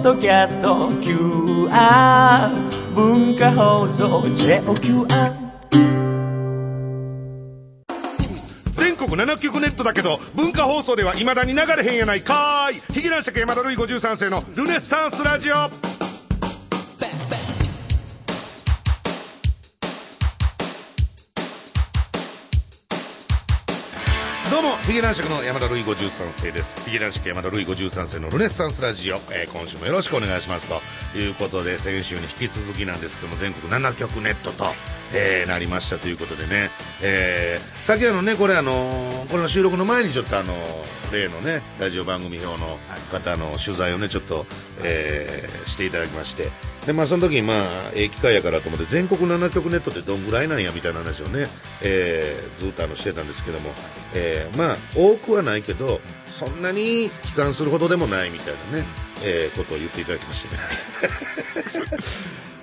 ッドキャスト QR 文化放送 JOQR 全国7局ネットだけど文化放送ではいまだに流れへんやないかーい。ヒゲ男爵山田るい53世のルネッサンスラジオ。どうもヒゲ男爵の山田るい53世です。ヒゲ男爵山田るい53世のルネッサンスラジオ、えー今週もよろしくお願いしますと。いうことで先週に引き続きなんですけども全国7局ネットと、えーなりましたということでね、えー、さっきあのねこれあのーこれの収録の前にちょっとあのー例のねラジオ番組表の方の取材をねちょっと、えーしていただきまして。でまあその時にまあええ機会やからと思って全国7局ネットってどんぐらいなんやみたいな話をね、えーずっとあのしてたんですけども、えーまあ多くはないけどそんなに悲観するほどでもないみたいなね、えーことを言っていただきましてね。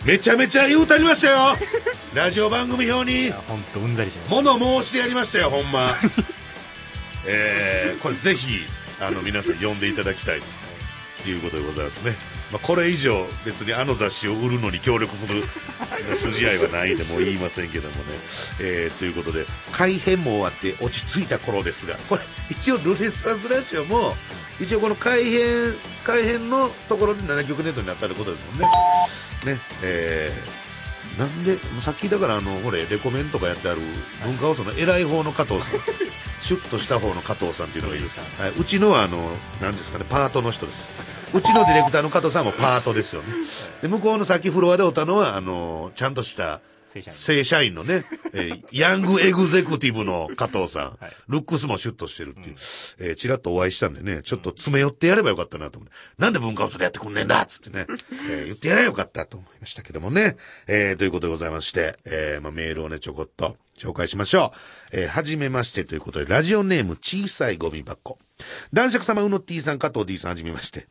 めちゃめちゃ言うたりましたよ。ラジオ番組表に。本当うんざりしまし物申してやりましたよほんま。えー、これぜひあの皆さん読んでいただきたいということでございますね、まあ、これ以上別にあの雑誌を売るのに協力する 筋合いはないんでもう言いませんけどもね、えーということで改編も終わって落ち着いた頃ですがこれ一応ルネッサンスラジオも一応この改編改編のところで7曲ネットになったってことですもんね。ねえーなんでさっきだからあのほれレコメンとかやってある文化放送の偉い方の加藤さん。シュッとした方の加藤さんっていうのがいる。んです、はい、うちのはあの何ですかねパートの人ですうちのディレクターの加藤さんもパートですよね。で向こうのさっきフロアでおったのはあのちゃんとした正社員。のね、えーヤングエグゼクティブの加藤さん、はい。ルックスもシュッとしてるっていう、えーちらっとお会いしたんでね、ちょっと詰め寄ってやればよかったなと思って、なんで文化放送でやってくんねんだっつってね、えー言ってやればよかったと思いましたけどもね、えーということでございまして、えーまあ、メールをね、ちょこっと紹介しましょう。えーはじめましてということで、ラジオネーム小さいゴミ箱。男爵様うの T さん、加藤 D さん、はじめまして。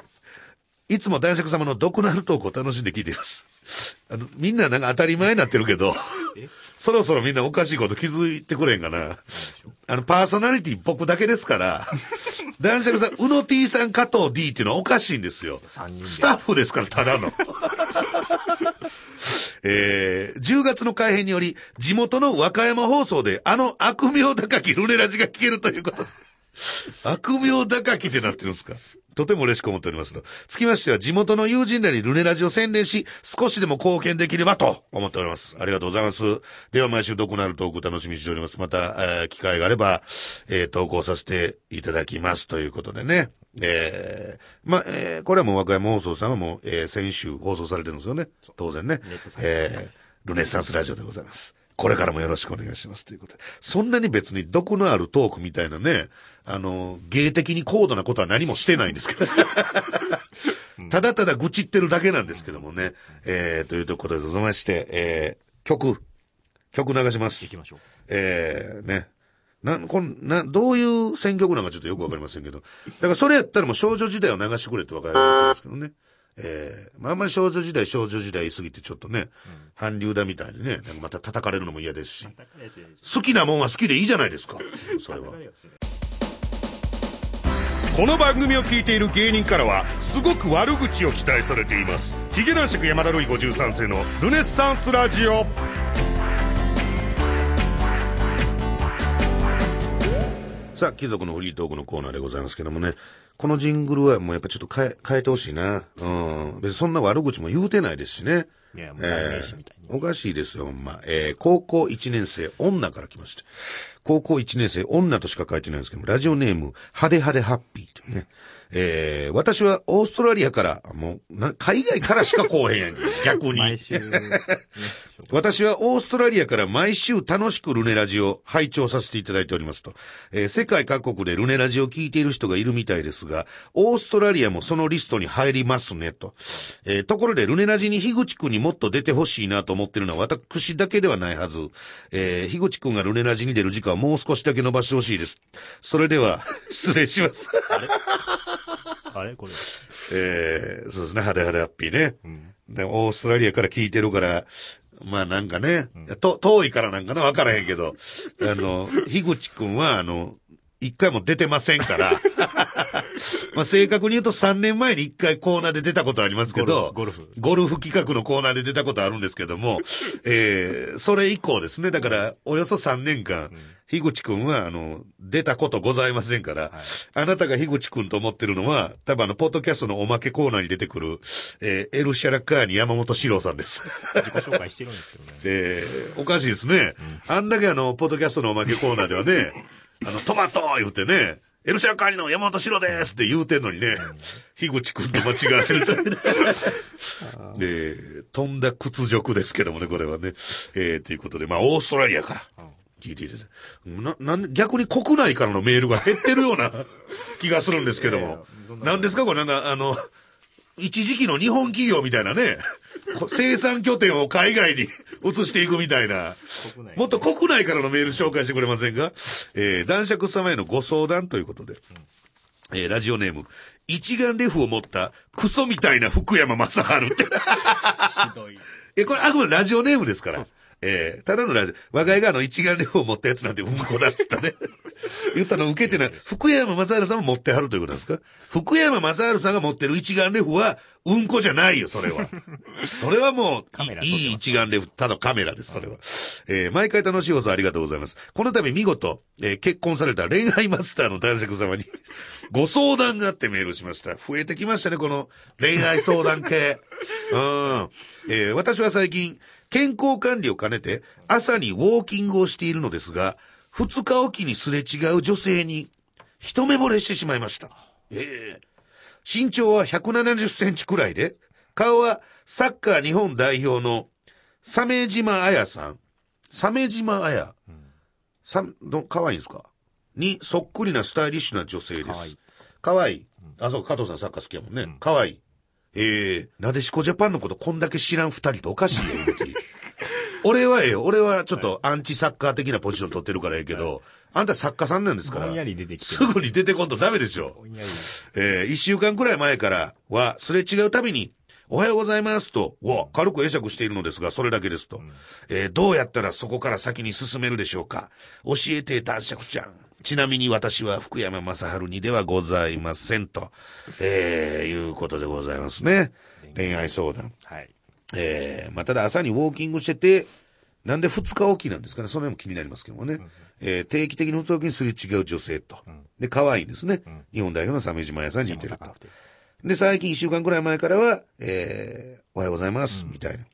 いつも男爵様の毒のあるトークを楽しんで聞いています。あの、みんななんか当たり前になってるけど、そろそろみんなおかしいこと気づいてくれんかな。あの、パーソナリティ僕だけですから、男爵さん、うの T さん、加藤 D っていうのはおかしいんですよ。スタッフですから、ただの。えー、10月の改編により、地元の和歌山放送で、あの悪名高きルネラジが聞けるということで。悪名高きってなってるんですか？とても嬉しく思っておりますと。つきましては、地元の友人らにルネラジを宣伝し、少しでも貢献できればと思っております。ありがとうございます。では、毎週どこなるトーク楽しみにしております。また、えー機会があれば、えー投稿させていただきます。ということでね。えーまあ、えーこれはもう和歌山放送さんはもう、えー先週放送されてるんですよね。当然ね。えールネッサンスラジオでございます。これからもよろしくお願いしますということで。そんなに別に毒のあるトークみたいなね、あの、芸的に高度なことは何もしてないんですけど。ただただ愚痴ってるだけなんですけどもね。えー、というところでございまして、えー、曲、曲流します。行きましょうえー、ね。な、こんな、どういう選曲なんかちょっとよくわかりませんけど。だからそれやったらもう少女時代を流してくれってわかるんですけどね。えー、まああんまり少女時代、少女時代言い過ぎてちょっとね、韓流だみたいにね、なんかまた叩かれるのも嫌ですし。好きなもんは好きでいいじゃないですか。それは。この番組を聞いている芸人からはすごく悪口を期待されていますヒゲ男爵山田るい53世のルネッサンスラジオさあ貴族のフリートークのコーナーでございますけどもねこのジングルはもうやっぱちょっと変え変えてほしいなうん別にそんな悪口も言うてないですしねいやもう代名詞みたいにおかしいですよ、ほんま。えー、高校1年生、女から来ました。高校1年生、女としか書いてないんですけども、ラジオネーム、派手派手ハッピーというね。えー、私はオーストラリアから、もう、な海外からしか来おへんやんけ。逆に。毎週、私はオーストラリアから毎週楽しくルネラジを拝聴させていただいておりますと、えー世界各国でルネラジを聞いている人がいるみたいですが、オーストラリアもそのリストに入りますねと。えーところでルネラジに樋口くんにもっと出てほしいなと思ってるのは私だけではないはず。えー、樋口くんがルネラジに出る時間をもう少しだけ伸ばしてほしいです。それでは、失礼します。あれ？これ。えー、そうですね、派手派手ハッピーね。で、オーストラリアから聞いてるから、まあなんかね、と遠いからなんかな、わからへんけど、あの、樋口くんは、あの、一回も出てませんから。まあ正確に言うと3年前に一回コーナーで出たことありますけど、ゴルフゴルフ企画のコーナーで出たことあるんですけども、えー、それ以降ですね。だから、およそ3年間、樋口くんは、あの、出たことございませんから、あなたが樋口くんと思ってるのは、多分あの、ポッドキャストのおまけコーナーに出てくる、えー、エルシャラカーニ山本史郎さんです。自己紹介してるんですけどね。えー、おかしいですね。あんだけあの、ポッドキャストのおまけコーナーではね、あの、トマト言うてね、エルシャラカーニの山本史郎ですって言うてんのにね、樋口くんと間違われるというね。えー、飛んだ屈辱ですけどもね、これはね。えー、ということで、まあ、オーストラリアから。聞いていて。な、なんで、逆に国内からのメールが減ってるような 気がするんですけども。なんですか？これなんか、あの、一時期の日本企業みたいなね、こ生産拠点を海外に移していくみたいな、もっと国内からのメール紹介してくれませんか？えー、男爵様へのご相談ということで、えー、ラジオネーム、一眼レフを持ったクソみたいな福山雅治って。ひどい。え、これあくまでラジオネームですから。えー、ただのラジオ、我が家があの一眼レフを持ったやつなんてうんこだっつったね。言ったの受けてない。福山雅治さんも持ってはるということなんですか？福山雅治さんが持ってる一眼レフは、うんこじゃないよ、それは。それはもう、いい一眼レフ、ただカメラです、それは。えー、毎回楽しい放送ありがとうございます。この度見事、えー結婚された恋愛マスターの男爵様に、ご相談があってメールしました。増えてきましたね、この恋愛相談系。うん。えー私は最近、健康管理を兼ねて、朝にウォーキングをしているのですが、二日おきにすれ違う女性に、一目惚れしてしまいました。ええ身長は170センチくらいで、顔はサッカー日本代表の鮫島彩さん。鮫島彩。さ、ど、可愛いんですか？に、そっくりなスタイリッシュな女性です可愛い。可愛い。あ、そう、加藤さんサッカー好きやもんね。可愛い。ええなでしこジャパンのことこんだけ知らん二人とおかしいよ。俺はええよ。俺はちょっとアンチサッカー的なポジション取ってるからええけど、あんた作家さんなんですから。すぐに出てこんとダメでしょ。ぼんやり。えー一週間くらい前からは、すれ違うたびに、おはようございますと、わ、軽く会釈しているのですが、それだけですと。えーどうやったらそこから先に進めるでしょうか教えて、男爵ちゃん。ちなみに私は福山雅治にではございませんと、えーいうことでございますね。恋愛相談。はい。えーまあ、ただ朝にウォーキングしてて、なんで二日おきなんですかねその辺も気になりますけどもね。えー定期的に二日おきにすれ違う女性と。で、可愛いんですね。日本代表の鮫島屋さんに似てると。で、最近一週間くらい前からは、えー、おはようございます、みたいな。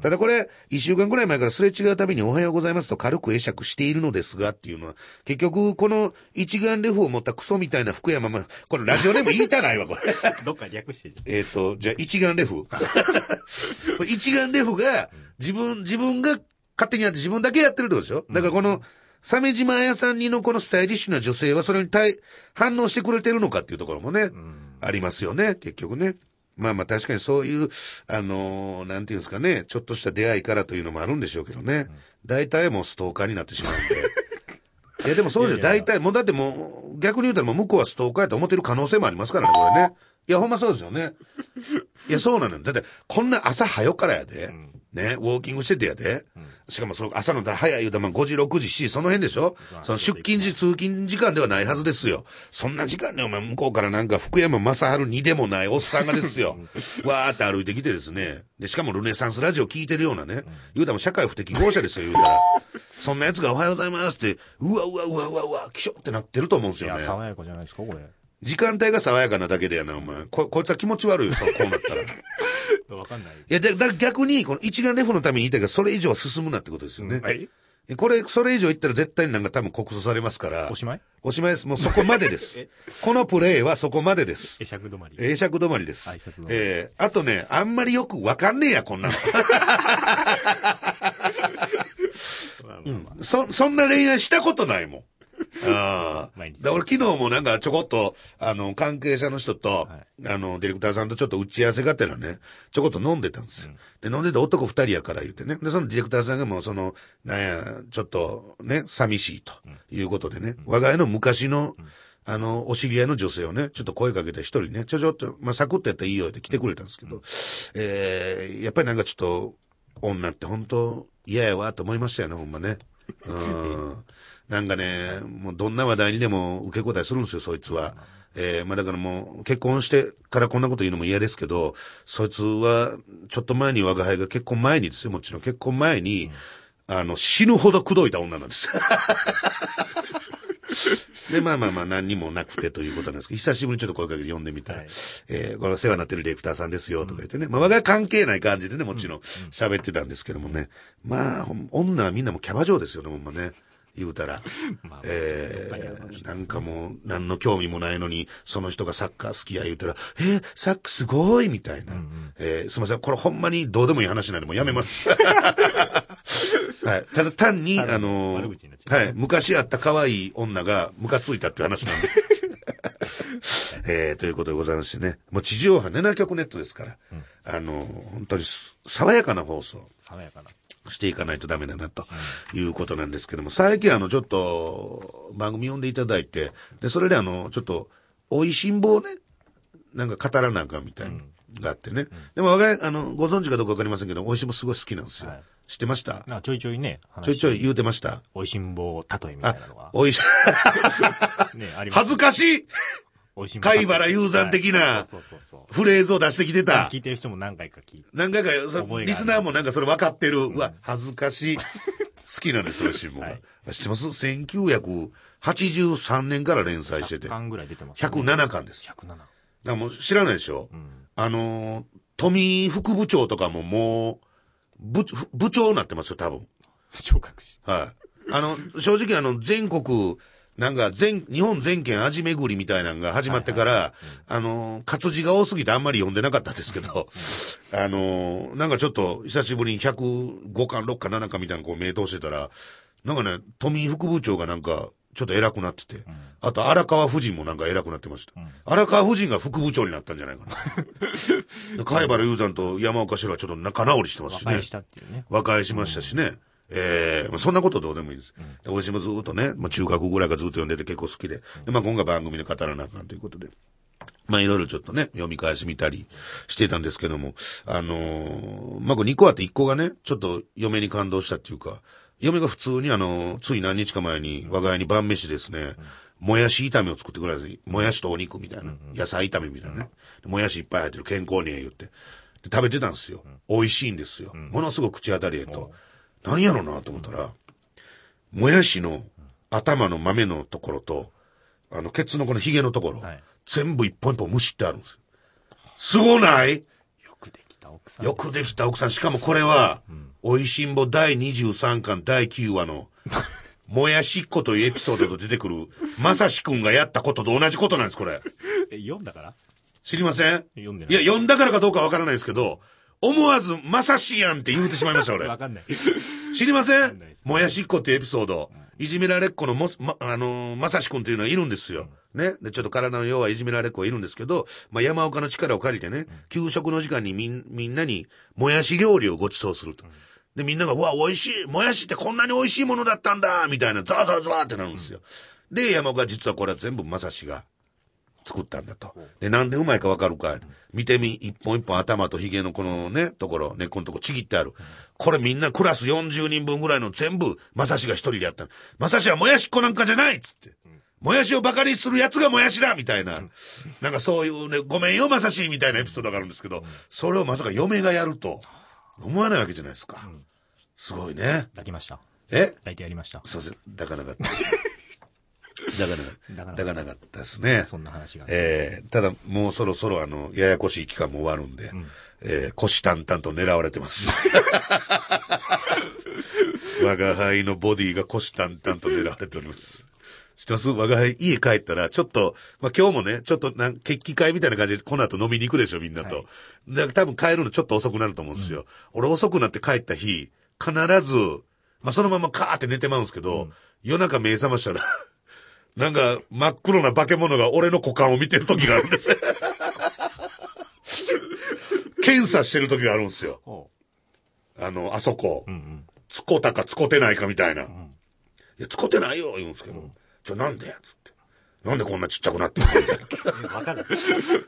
ただこれ、一週間くらい前からすれ違うたびにおはようございますと軽く会釈しているのですがっていうのは、結局、この一眼レフを持ったクソみたいな福山ま、これラジオネーム言いたないわ、これ。どっか略してじゃん。えっと、じゃあ一眼レフ。一眼レフが、自分、自分が勝手にやって自分だけやってるってことでしょ？だからこの、鮫島彩さんにのこのスタイリッシュな女性はそれに対、反応してくれてるのかっていうところもね、ありますよね、結局ね。まあまあ確かにそういう、あのーなんていうんですかね、ちょっとした出会いからというのもあるんでしょうけどね。大体もうストーカーになってしまうんで。いやでもそうですよ。大体、もうだってもう、逆に言うたらもう向こうはストーカーやと思ってる可能性もありますからね、これね。いや、ほんまそうですよね。いや、そうなのよ。だって、こんな朝早からやで。ね、ウォーキングしててやで。しかもその朝の早い言うたらまあ5時、6時、7時、その辺でしょその出勤時、通勤時間ではないはずですよ。そんな時間にお前向こうからなんか福山雅治にでもないおっさんがですよ。わーって歩いてきてですね。で、しかもルネサンスラジオ聞いてるようなね。言うたら社会不適合者ですよ、言うたら。そんな奴がおはようございますって、うわうわうわうわうわ、きしょってなってると思うんですいや、よね。爽やかじゃないですか、これ。時間帯が爽やかなだけでやな、お前。こ、こいつは気持ち悪いよ、そう こうなったら。いわかんない。や、だ、だ逆に、この一眼レフのために言いたいから、それ以上は進むなってことですよね。はい。えこれ、それ以上言ったら絶対になんか多分告訴されますから。おしまい？おしまいです。もうそこまでです え？このプレイはそこまでです。会釈止まり。英釈止まりです挨拶止ま。りえー、あとね、あんまりよくわかんねえや、こんなの。そ、そんな恋愛したことないもん。ああ。俺昨日もなんかちょこっと、あの、関係者の人と、あの、ディレクターさんとちょっと打ち合わせがてらね、ちょこっと飲んでたんですよ。で、飲んでて男二人やから言ってね。で、そのディレクターさんがもうその、なんや、ちょっとね、寂しいということでね、我が家の昔の、あの、お知り合いの女性をね、ちょっと声かけて一人ね、ちょちょっと、まあ、サクッとやったらいいよって来てくれたんですけど、えー、やっぱりなんかちょっと、女って本当嫌やわと思いましたよね、ほんまね。うん。なんかね、もうどんな話題にでも受け答えするんですよ、そいつは。えー、まあだからもう結婚してからこんなこと言うのも嫌ですけど、そいつはちょっと前に我が輩が結婚前にですよ、もちろん結婚前に、あの、死ぬほど口説いた女なんです。で、まあまあまあ何にもなくてということなんですけど、久しぶりにちょっと声かけて呼んでみたら、はいえーこれお世話になってるディレクターさんですよとか言ってね、まあ我が関係ない感じでね、もちろん喋ってたんですけどもね、まあ、女はみんなもうキャバ嬢ですよね、ほんまね。言うたら。まあえー、なんかもう、何の興味もないのに、その人がサッカー好きや言うたら、えー、サックすごいみたいな。えーすいません、これほんまにどうでもいい話なんでもうやめます。はい。ただ単に、あのはい。昔あった可愛い女がムカついたっていう話なんで。えー、ということでございましてね。もう地上波7曲ネットですから、あの、本当にす爽やかな放送。爽やかな。していかないとダメだな、ということなんですけども、最近あの、ちょっと、番組読んでいただいて、で、それであの、ちょっと、美味しんぼをね、なんか語らなあかんみたいな、があってね。でも、我が家、あの、ご存知かどうかわかりませんけど、美味しんぼすごい好きなんですよ。はい知ってましたなちょいちょいね、ちょいちょい言うてましたおいしんぼ例えみたあいなのが、。おいし、ね、あります。恥ずかしいおいしんぼ貝原雄山的な。フレーズを出してきてた聞。いてる人も何回か聞いて。何回か、リスナーもなんかそれ分かってる。うわ、恥ずかしい。好きなんですよ、新聞が。はい知ってます ?1983 年から連載してて100。巻ぐらい出てます、ね。107巻です。だか107。らもう知らないでしょ、うん。あのー、富副部長とかももう、部、部長になってますよ、多分。昇格して。はい。あの、正直あの、全国、なんか全、日本全県味巡りみたいなのが始まってから、あの、活字が多すぎてあんまり読んでなかったんですけど、あの、なんかちょっと久しぶりに105巻、6巻、7巻みたいなのこう名通してたら、なんかね、富井副部長がなんか、ちょっと偉くなってて、あと荒川夫人もなんか偉くなってました。荒川夫人が副部長になったんじゃないかな。で貝原雄山と山岡城はちょっと仲直りしてますしね和解。したっていうね。和解しましたしね。ええまあそんなことどうでもいいです。でおいしもずっとね、まあ中学ぐらいからずっと読んでて結構好きで。で、まあ今回番組で語らなあかんということで。まあいろいろちょっとね、読み返し見たりしてたんですけども、あのーまあこれ2個あって1個がね、ちょっと嫁に感動したっていうか、嫁が普通にあのーつい何日か前に我が家に晩飯ですね、もやし炒めを作ってくれたんですもやしとお肉みたいな、野菜炒めみたいなね。でもやしいっぱい入ってる健康にええ言って。で食べてたんですよ。美味しいんですよ。ものすごく口当たりええと。なんやろうなと思ったら、もやしの頭の豆のところと、あの、ケツのこのヒゲのところ、はい全部一本一本蒸しってあるんですよ。すごない？た奥さん。よくできた奥さん。しかもこれは、おいしんぼ第23巻第9話の、もやしっこというエピソードと出てくる、まさしくんがやったことと同じことなんです、これ。え、読んだから？知りません？読んでないいや、読んだからかどうかわからないですけど、思わず、まさしやんって言うてしまいました、俺。わかんない。知りません？もやしっこっていうエピソード。いじめられっ子のもす、ま、あのーまさしくんっていうのはいるんですよ。ね。で、ちょっと体の弱いいじめられっ子がいるんですけど、まあ、山岡の力を借りてね、給食の時間にみん、みんなに、もやし料理をご馳走すると。で、みんなが、うわ、美味しいもやしってこんなに美味しいものだったんだみたいな、ザワザワザワってなるんですよ。で、山岡実はこれは全部まさしが作ったんだと。で、なんでうまいかわかるか。見てみ、一本一本頭と髭のこのね、ところ、根っこのとこちぎってある。これみんなクラス40人分ぐらいの全部、まさしが一人でやったの。まさしはもやしっこなんかじゃないっつって。もやしをバカにする奴がもやしだみたいな。なんかそういうね、ごめんよまさしみたいなエピソードがあるんですけど、それをまさか嫁がやると、思わないわけじゃないですか。すごいね。抱きました。え？抱いてやりました。すいません、抱かなかった。抱かなかった。抱かなかった抱かなかったですね。そんな話が。えーただ、もうそろそろあの、ややこしい期間も終わるんで、えー、虎視眈々と狙われてます。我が輩のボディが虎視眈々と狙われております。知ってます？我が輩家帰ったら、ちょっと、まあ、今日もね、ちょっとなん、決起会みたいな感じで、この後飲みに行くでしょ、みんなと。はいだから多分帰るのちょっと遅くなると思うんですよ。俺遅くなって帰った日、必ず、まあ、そのままカーって寝てまうんですけど、夜中目覚ましたら、なんか、真っ黒な化け物が俺の股間を見てる時があるんですよ。検査してる時があるんですよ。あの、あそこ。うんうん。つこたかつこてないかみたいな。いや、つこてないよ、言うんですけど。ちょ、なんでつって。なんでこんなちっちゃくなってる わかる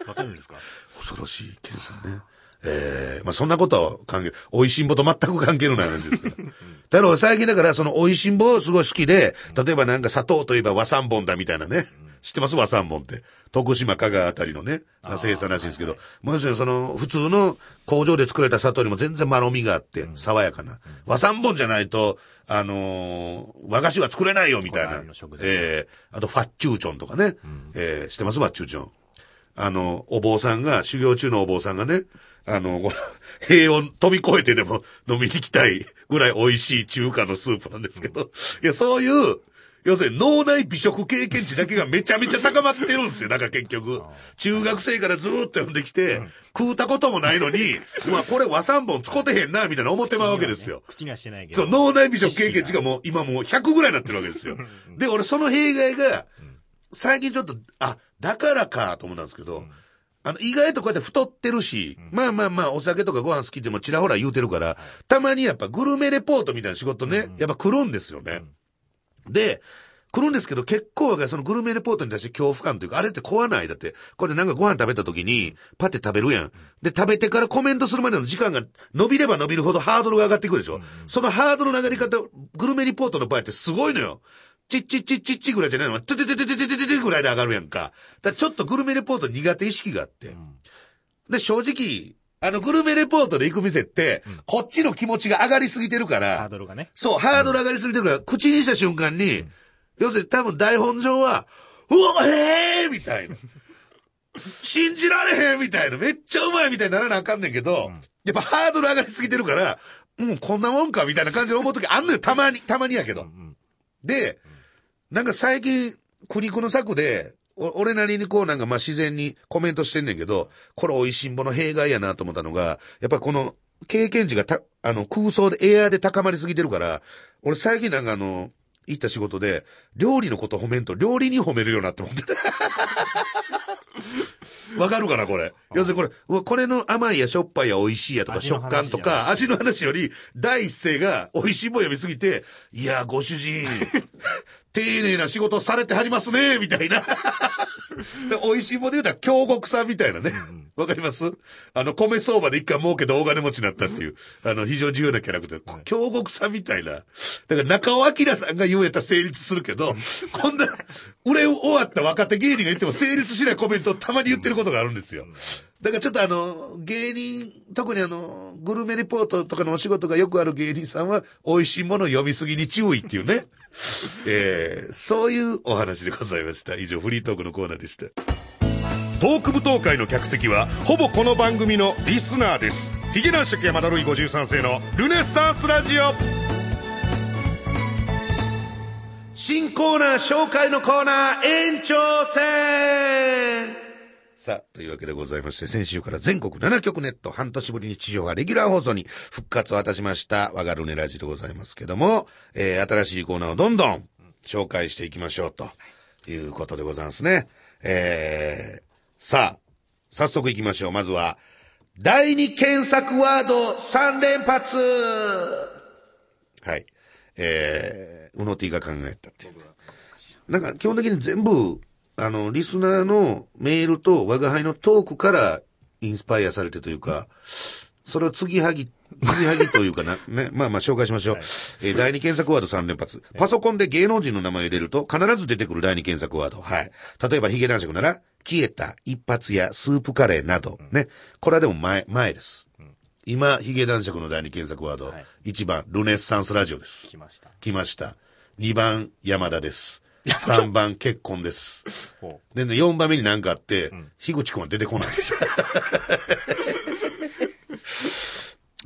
わかるんですか？恐ろしい検査ね。えー、まあそんなことは関係、美味しんぼと全く関係のない話ですから。だから最近だからその美味しんぼすごい好きで、例えばなんか砂糖といえば和三本だみたいなね。知ってます？和三本って。徳島、香川あたりのね、生産らしいんですけど、もちろんその普通の工場で作られた砂糖にも全然まろみがあって、爽やかな。和三本じゃないと、あのー和菓子は作れないよみたいなこだわりの食。材えー、あとファッチューチョンとかね。えー、知ってます？ファッチューチョン。あの、お坊さんが、修行中のお坊さんがね、あの、この、塀を飛び越えてでも飲みに行きたいぐらい美味しい中華のスープなんですけど、いや、そういう、要するに脳内美食経験値だけがめちゃめちゃ高まってるんですよ、なんか結局。中学生からずーっと読んできて、食うたこともないのに、うわ、これ和三本使ってへんな、みたいな思ってまうわけですよ。口にはしてないけど。そう、脳内美食経験値がもう今もう100ぐらいになってるわけですよ。で、俺その弊害が、最近ちょっと、あ、だからかと思ったんですけど、あの、意外とこうやって太ってるし、まあまあまあ、お酒とかご飯好きってもちらほら言うてるから、たまにやっぱグルメレポートみたいな仕事ね、やっぱ来るんですよね。で、来るんですけど、結構がそのグルメレポートに対して恐怖感というか、あれって怖ない。だって、これでなんかご飯食べた時に、パって食べるやん。で、食べてからコメントするまでの時間が伸びれば伸びるほどハードルが上がっていくでしょ。そのハードルの上がり方、グルメリポートの場合ってすごいのよ。チッチッチッチッチぐらいじゃないの？トゥトゥトゥトゥトゥトゥトゥぐらいで上がるやんか。だちょっとグルメレポート苦手意識があって。うん、で、正直、あの、グルメレポートで行く店って、うん、こっちの気持ちが上がりすぎてるから。ハードルがね。そう、ハードル上がりすぎてるから、口にした瞬間に、要するに多分台本上は、うおえーみたいな。信じられへんみたいな。めっちゃうまいみたいにならなあかんねんけど、やっぱハードル上がりすぎてるから、うん、こんなもんかみたいな感じで思うときあんのよ。たまに、たまにやけど。で、なんか最近、苦肉の策で、お俺なりにこうなんかまあ自然にコメントしてんねんけど、これ美味しんぼの弊害やなと思ったのが、やっぱこの経験値がた、あの空想でエアーで高まりすぎてるから、俺最近なんかあの、行った仕事で、料理のこと褒めんと料理に褒めるようになって思って。わかるかなこれ？要するにこれ、これの甘いやしょっぱいや美味しいやとか食感とか、味の話より、第一声が美味しいもん読みすぎて、いや、ご主人、丁寧な仕事されてはりますね、みたいな。で美味しいもんで言うたら、京極さんみたいなね。わかります？あの、米相場で一回儲けて大金持ちになったっていう、あの、非常に重要なキャラクター。京極さんみたいな。だから中尾明さんが言うやったら成立するけど、こんな、売れ終わった若手芸人が言っても成立しないコメントをたまに言ってることがあるんですよ。だからちょっとあの、芸人、特にあの、グルメレポートとかのお仕事がよくある芸人さんは、美味しいものを読みすぎに注意っていうね。えー、そういうお話でございました。以上、フリートークのコーナーでした。トーク舞踏会の客席は、ほぼこの番組のリスナーです。ヒゲ男爵山田るい53世のルネッサンスラジオ。新コーナー紹介のコーナー延長戦さあ、というわけでございまして、先週から全国7局ネット半年ぶりに地上がレギュラー放送に復活を果たしました、我がルネラジでございますけども、えー、新しいコーナーをどんどん紹介していきましょうということでございますね。えー、さあ、早速行きましょう。まずは、第二検索ワード3連発はい。えー、うの T が考えたっていう。なんか基本的に全部、あの、リスナーのメールと我が輩のトークからインスパイアされてというか、それを継ぎはぎ、継ぎはぎというかな、ね、まあまあ紹介しましょう。えー第二検索ワード3連発。パソコンで芸能人の名前を入れると必ず出てくる第二検索ワード。はい。例えばヒゲ男爵なら、消えた、一発やスープカレーなど、ね。これはでも前、前です。今、ヒゲ男爵の第二検索ワード、はい1番、ルネッサンスラジオです。来ました。来ました。2番、山田です。3番、結婚です。ほで、ね、4番目に何かあって、樋口くんは出てこないです。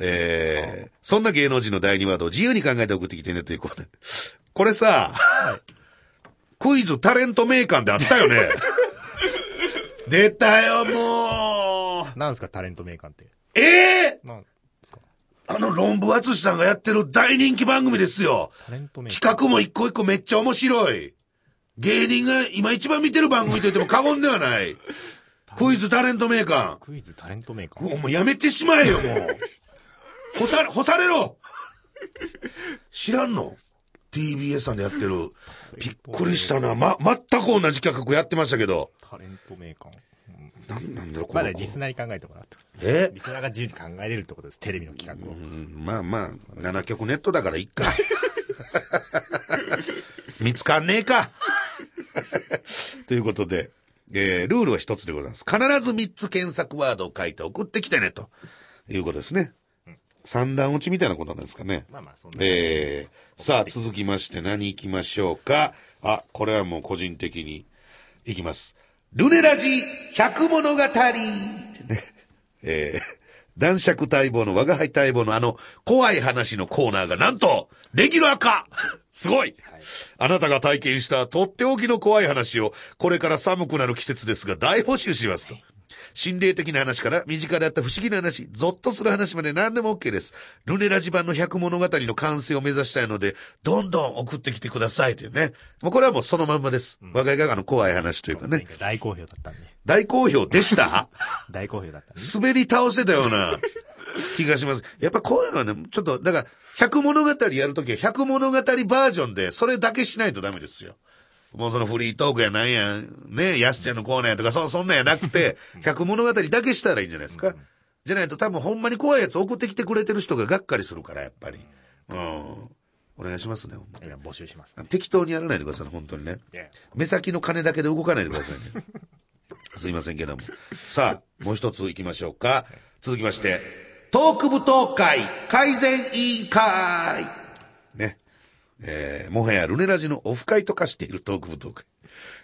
えー、そんな芸能人の第2ワードを自由に考えて送ってきてねということで。これさ、クイズタレント名鑑であったよね。出たよ、もう。う。なんですか、タレント名鑑って。ええなんですか？あの、論文厚さんがやってる大人気番組ですよ。タレント名鑑。企画も一個一個めっちゃ面白い。芸人が今一番見てる番組と言っても過言ではない。クイズタレント名鑑。クイズタレント名鑑。もうもうやめてしまえよ、もう。干され、干されろ知らんの ?TBS さんでやってる。びっくりしたな。ま、全く同じ企画やってましたけど。タレント名鑑。なんなんだろう、こまの子だリスナーに考えてもらうと。え？リスナーが自由に考えれるってことです。テレビの企画を。うんまあまあ、7曲ネットだからいっか。見つかんねえか。ということで、えールールは一つでございます。必ず3つ検索ワードを書いて送ってきてね、ということですね。三段落ちみたいなことなんですかね。まあまあ、そんな。えー、さあ続きまして何行きましょうか。あ、これはもう個人的に行きます。ルネラジ百物語ね。えー、男爵待望の我が輩待望のあの怖い話のコーナーがなんと、レギュラー化! すごい、あなたが体験したとっておきの怖い話を、これから寒くなる季節ですが大募集しますと。心霊的な話から身近であった不思議な話、ゾッとする話まで何でも OK です。ルネラジ版の百物語の完成を目指したいので、どんどん送ってきてくださいというね。もうこれはもうそのまんまです。我が家があの怖い話というかね。大好評だったんで。大好評でした？大好評だったんで。滑り倒してたような気がします。やっぱこういうのはね、ちょっと、だから、百物語やるときは百物語バージョンで、それだけしないとダメですよ。もうそのフリートークやなんや、ね、やすちゃんのコーナーやとか、そ、そんなんやなくて、百物語だけしたらいいんじゃないですか。じゃないと多分ほんまに怖いやつ送ってきてくれてる人ががっかりするから、やっぱり。うん。お願いしますね、ほんまいや募集します。適当にやらないでくださいね、本当にね。目先の金だけで動かないでくださいね。すいませんけども。さあ、もう一つ行きましょうか。続きまして、トーク部東会改善委員会ね。えー、もはやルネラジのオフ会と化しているトーク部東会。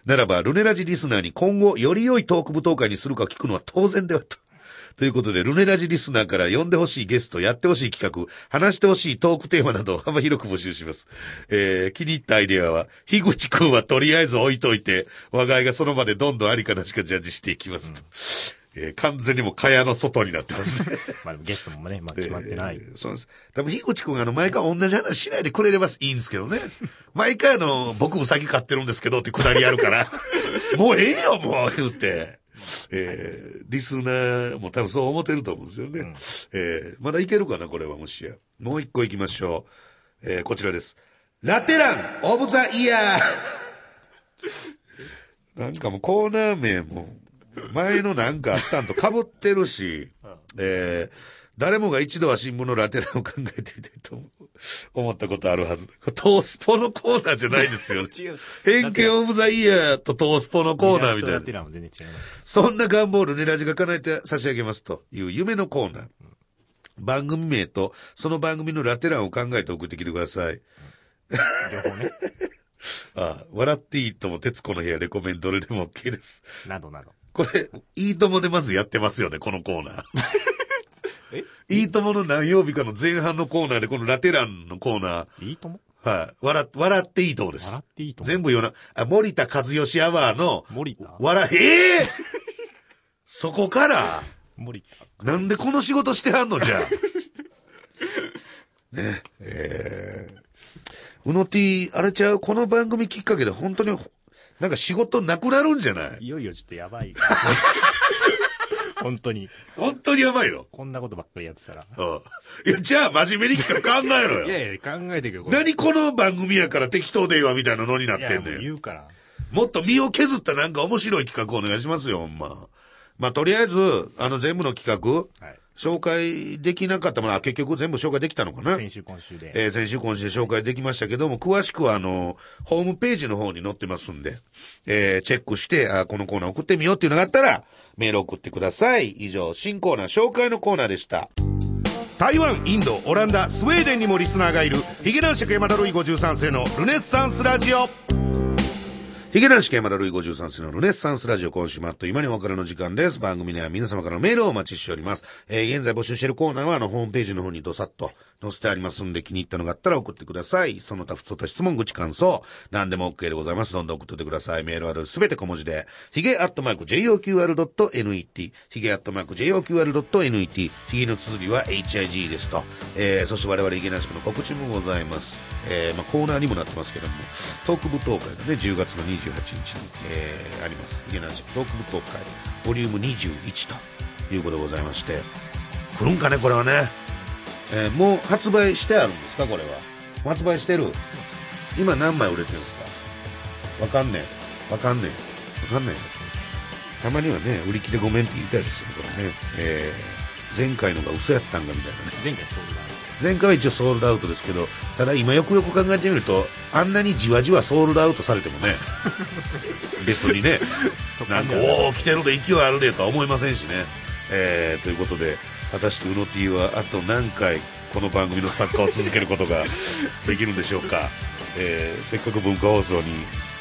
ならば、ルネラジリスナーに今後より良いトーク部東会にするか聞くのは当然ではと。ということで、ルネラジリスナーから呼んでほしいゲスト、やってほしい企画、話してほしいトークテーマなど幅広く募集します。えー、気に入ったアイデアは、樋口くんはとりあえず置いといて、我が家がその場でどんどんありかなしかジャッジしていきますと。えー完全にもう蚊帳の外になってますね。まあゲストもね、まあ決まってない。えーそうです。多分、樋口くんあの、毎回同じ話しないでくれればいいんですけどね。毎回あの、僕ウサギ飼ってるんですけどってくだりやるから、もうええよ、もう、言って。えーリスナーも多分そう思ってると思うんですよね。えーまだいけるかな、これはもしや。もう一個行きましょう。えーこちらです。ラテラン・オブ・ザ・イヤー なんかもうコーナー名も、前のなんかあったんと被ってるし、えー誰もが一度は新聞のラテランを考えてみたいと思ったことあるはず。トースポのコーナーじゃないですよね。偏見オブザイヤーとトースポのコーナーみたいな。そんな願望をルネラジが叶えて差し上げますという夢のコーナー。番組名とその番組のラテランを考えて送ってきてください。情報ね。ああ笑っていいとも、徹子の部屋レコメンどれでも OK です。などなど。これ、いいともでまずやってますよね、このコーナー。え？いいともの何曜日かの前半のコーナーで、このラテランのコーナー、いいとも？はい、笑、笑っていいともです。笑っていいとも？全部よな、あ、森田和義アワーの、森田？笑、ええ そこから、森田。なんでこの仕事してはんのじゃ？あ。ね、えー、うの T、あれちゃう、この番組きっかけで本当に、なんか仕事なくなるんじゃない？いよいよちょっとやばい。本当に。本当にやばいの？こんなことばっかりやってたら。うん。いや、じゃあ真面目に考えろよ。いやいや、考えてくよ、これ。何この番組やから適当でいいわみたいなのになっいやもうてんねん。言うから。もっと身を削ったなんか面白い企画お願いしますよ、ほんま。まあ、とりあえず、あの全部の企画、はい。紹介できなかったものは結局全部紹介できたのかな？先週今週で。えー先週今週で紹介できましたけども、詳しくはあの、ホームページの方に載ってますんで、えーチェックして、あこのコーナー送ってみようっていうのがあったら、メール送ってください。以上、新コーナー紹介のコーナーでした。台湾、インド、オランダ、スウェーデンにもリスナーがいる、ヒゲ男爵山田ルイ53世のルネッサンスラジオ。ヒゲ男子山田ルイ53世のルネッサンスラジオ今週もあっと今にお別れの時間です。番組では皆様からのメールをお待ちしております。えー現在募集しているコーナーはあのホームページの方にどさっと載せてありますんで気に入ったのがあったら送ってください。その他普通と質問、口感想、何でも OK でございます。どんどん送ってってください。メールアドレスすべて小文字で、ヒゲアットマーク JOQR.net、ヒゲアットマーク JOQR.net、ヒゲの綴りは HIG ですと。えー、そして我々ヒゲなしの告知もございます。えー、まあコーナーにもなってますけども、トーク舞踏会がね、10月の28日に、えー、あります。ヒゲなしトーク舞踏会、ボリューム21ということでございまして、来るんかね、これはね。えーもう発売してあるんですか？これは。発売してる？今何枚売れてるんですか？わかんねえ。わかんねえ。わかんねたまにはね、売り切れごめんって言いたいですよ、これね。えー、前回のが嘘やったんかみたいなね。前回そうだ。前回は一応ソールドアウトですけど、ただ今よくよく考えてみると、あんなにじわじわソールドアウトされてもね、別にね、なんか、おお、来てるで勢いあるでとは思いませんしね。えー、ということで、果たして宇野 T はあと何回この番組の作家を続けることが できるんでしょうか。えーせっかく文化放送に、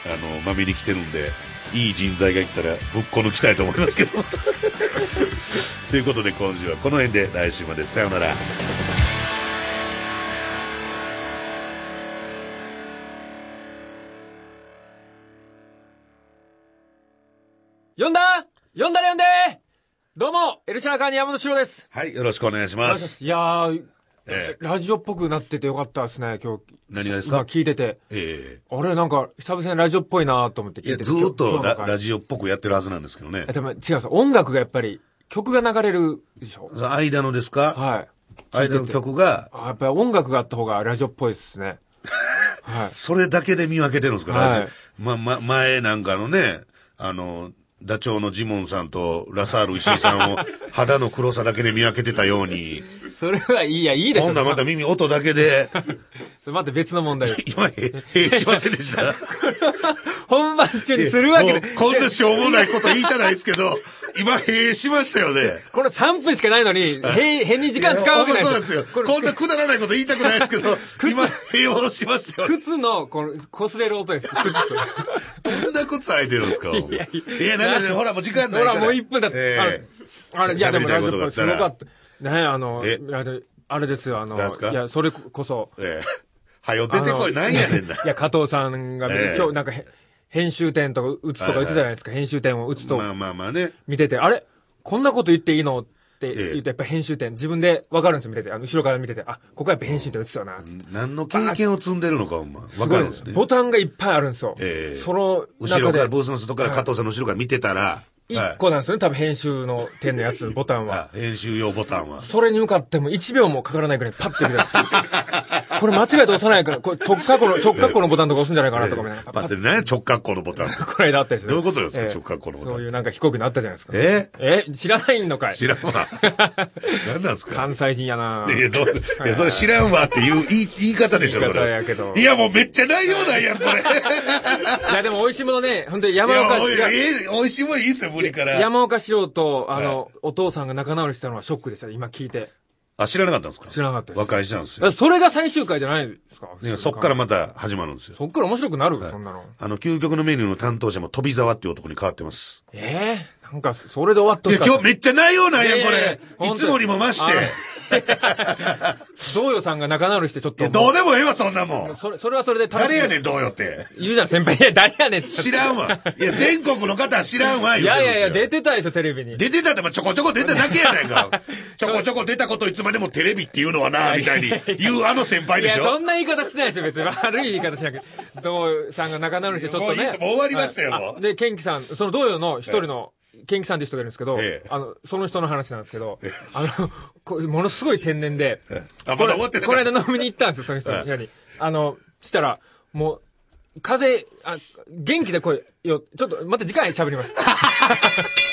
あの、まみに来てるんで、いい人材が来たらぶっこ抜きたいと思いますけど。ということで今週はこの辺で来週までさようなら。呼んだ？呼んだね呼んでどうも、エルシャラカーニ山本志郎です。はい、よろしくお願いします。いやー、えラジオっぽくなっててよかったですね、今日。何がですか？今聞いてて。ええあれ、なんか、久々にラジオっぽいなと思って聞いてて。ずーっとララジジオっぽくやってるはずなんですけどねオ。。でも違う音楽がやっぱり、曲が流れるでしょ？間のですか？はい。間の曲が、あやっぱり音楽があった方がラジオっぽいですね。はい。それだけで見分けてるんですか、はいラジオ。ま、ま、前なんかのね、あの、ダチョウのジモンさんとラサール石井さんを肌の黒さだけで見分けてたように、それはいいや、いいですよ。今度はまた耳音だけで、それまた別の問題です。今、へ、へしませんでした。本番中にするわけでこんなしょうもないこと言いたないですけど、今、へしましたよね。これ3分しかないのに、へ変に時間使うわけないそうですすよ。こんなくだらないこと言いたくないですけど、今、へをしましたよね。靴の、この、擦れる音です。靴と。どんな靴履いてるんですか？いやいいや、なんかね、ほら、もう時間ないから。ほら、もう1分だって。ええあれ、いや、でも喋りたいラジオっぽい。ことがあったらすごかった。ねあのえ、あれあれですよ、あの、いや、それこそ。ええ。はよ出てこい、あのなんやねんな。いや、加藤さんが、ええ今日なんかへ、編集点とか打つとか言ってたじゃないですか。編集点を打つとまあまあまあね。見てて、あれ？こんなこと言っていいの？って言ええって、やっぱ編集点、自分で分かるんですよ、見てて。あの、後ろから見てて、あ、ここやっぱ編集点打つよな、つって。何の経験を積んでるのか、ほんま。わすごいでかるんですすね。ボタンがいっぱいあるんですよ。ええその後ろから、ブ、ースの外から加藤さんの後ろから見てたら、一はい個なんですよね、多分編集の点のやつ、ボタンは。あ編集用ボタンは。それに向かっても1秒もかからないくらいパッて見てるんですよこれ間違えて押さないから、これ直角の、直角のボタンとか押すんじゃないかなとかみたいな。パッてね、直角行のボタン。これだったですねどういうことですかええ直角行のボタンそういうなんか飛行機のあったじゃないですか。ええ知らないのかい知らんわ。何なんですか？関西人やないや、どう、いや、それ知らんわっていう言い言い方でしょ、それ。やけどいや、もうめっちゃ内容ないやん、これ。い いや、でも美味しいものね、本当に山や、岡、おいいやええ美味しいもんいいっすよ、無理から。山岡四郎と、あの、お父さんが仲直りしたのはショックでした、今聞いて。あ、知らなかったんですか？知らなかったです和解したんですよ。それが最終回じゃないですかそっからまた始まるんですよ。そっから面白くなる、そんなの。あの、究極のメニューの担当者も飛沢っていう男に変わってます。ええなんか、それで終わっといや、今日めっちゃ内容なんやん、こいやいやいれや。いつもにも増して。道洋さんが仲直りしてちょっと。いや、どうでもええわ、そんなもん。それ、それはそれで楽し誰やねん、どうよって。いるじゃん、先輩。いや、誰やねん。知らんわ。いや、全国の方は知らんわ、いやいやいや、出てたでしょ、テレビに。出てたって、まあちょこちょこ出ただけやないか。ちょこちょこ出たこといつまでもテレビっていうのはな、みたいに言うあの先輩いや、でしょそんな言い方してないですよ、別に。悪い言い方しなくて。道洋さんが仲直りしてちょっとねもう終わりましたよはいもうあで、ケンキさん、その道洋の一人の、ケンキさんっていう人がいるんですけど、ええあの、その人の話なんですけど、あの、これものすごい天然で、あ、まこれだ終わってない。この間飲みに行ったんですよ、その人に。あの、したら、もう、風、あ、元気で声、よ、ちょっと、また次回喋ります。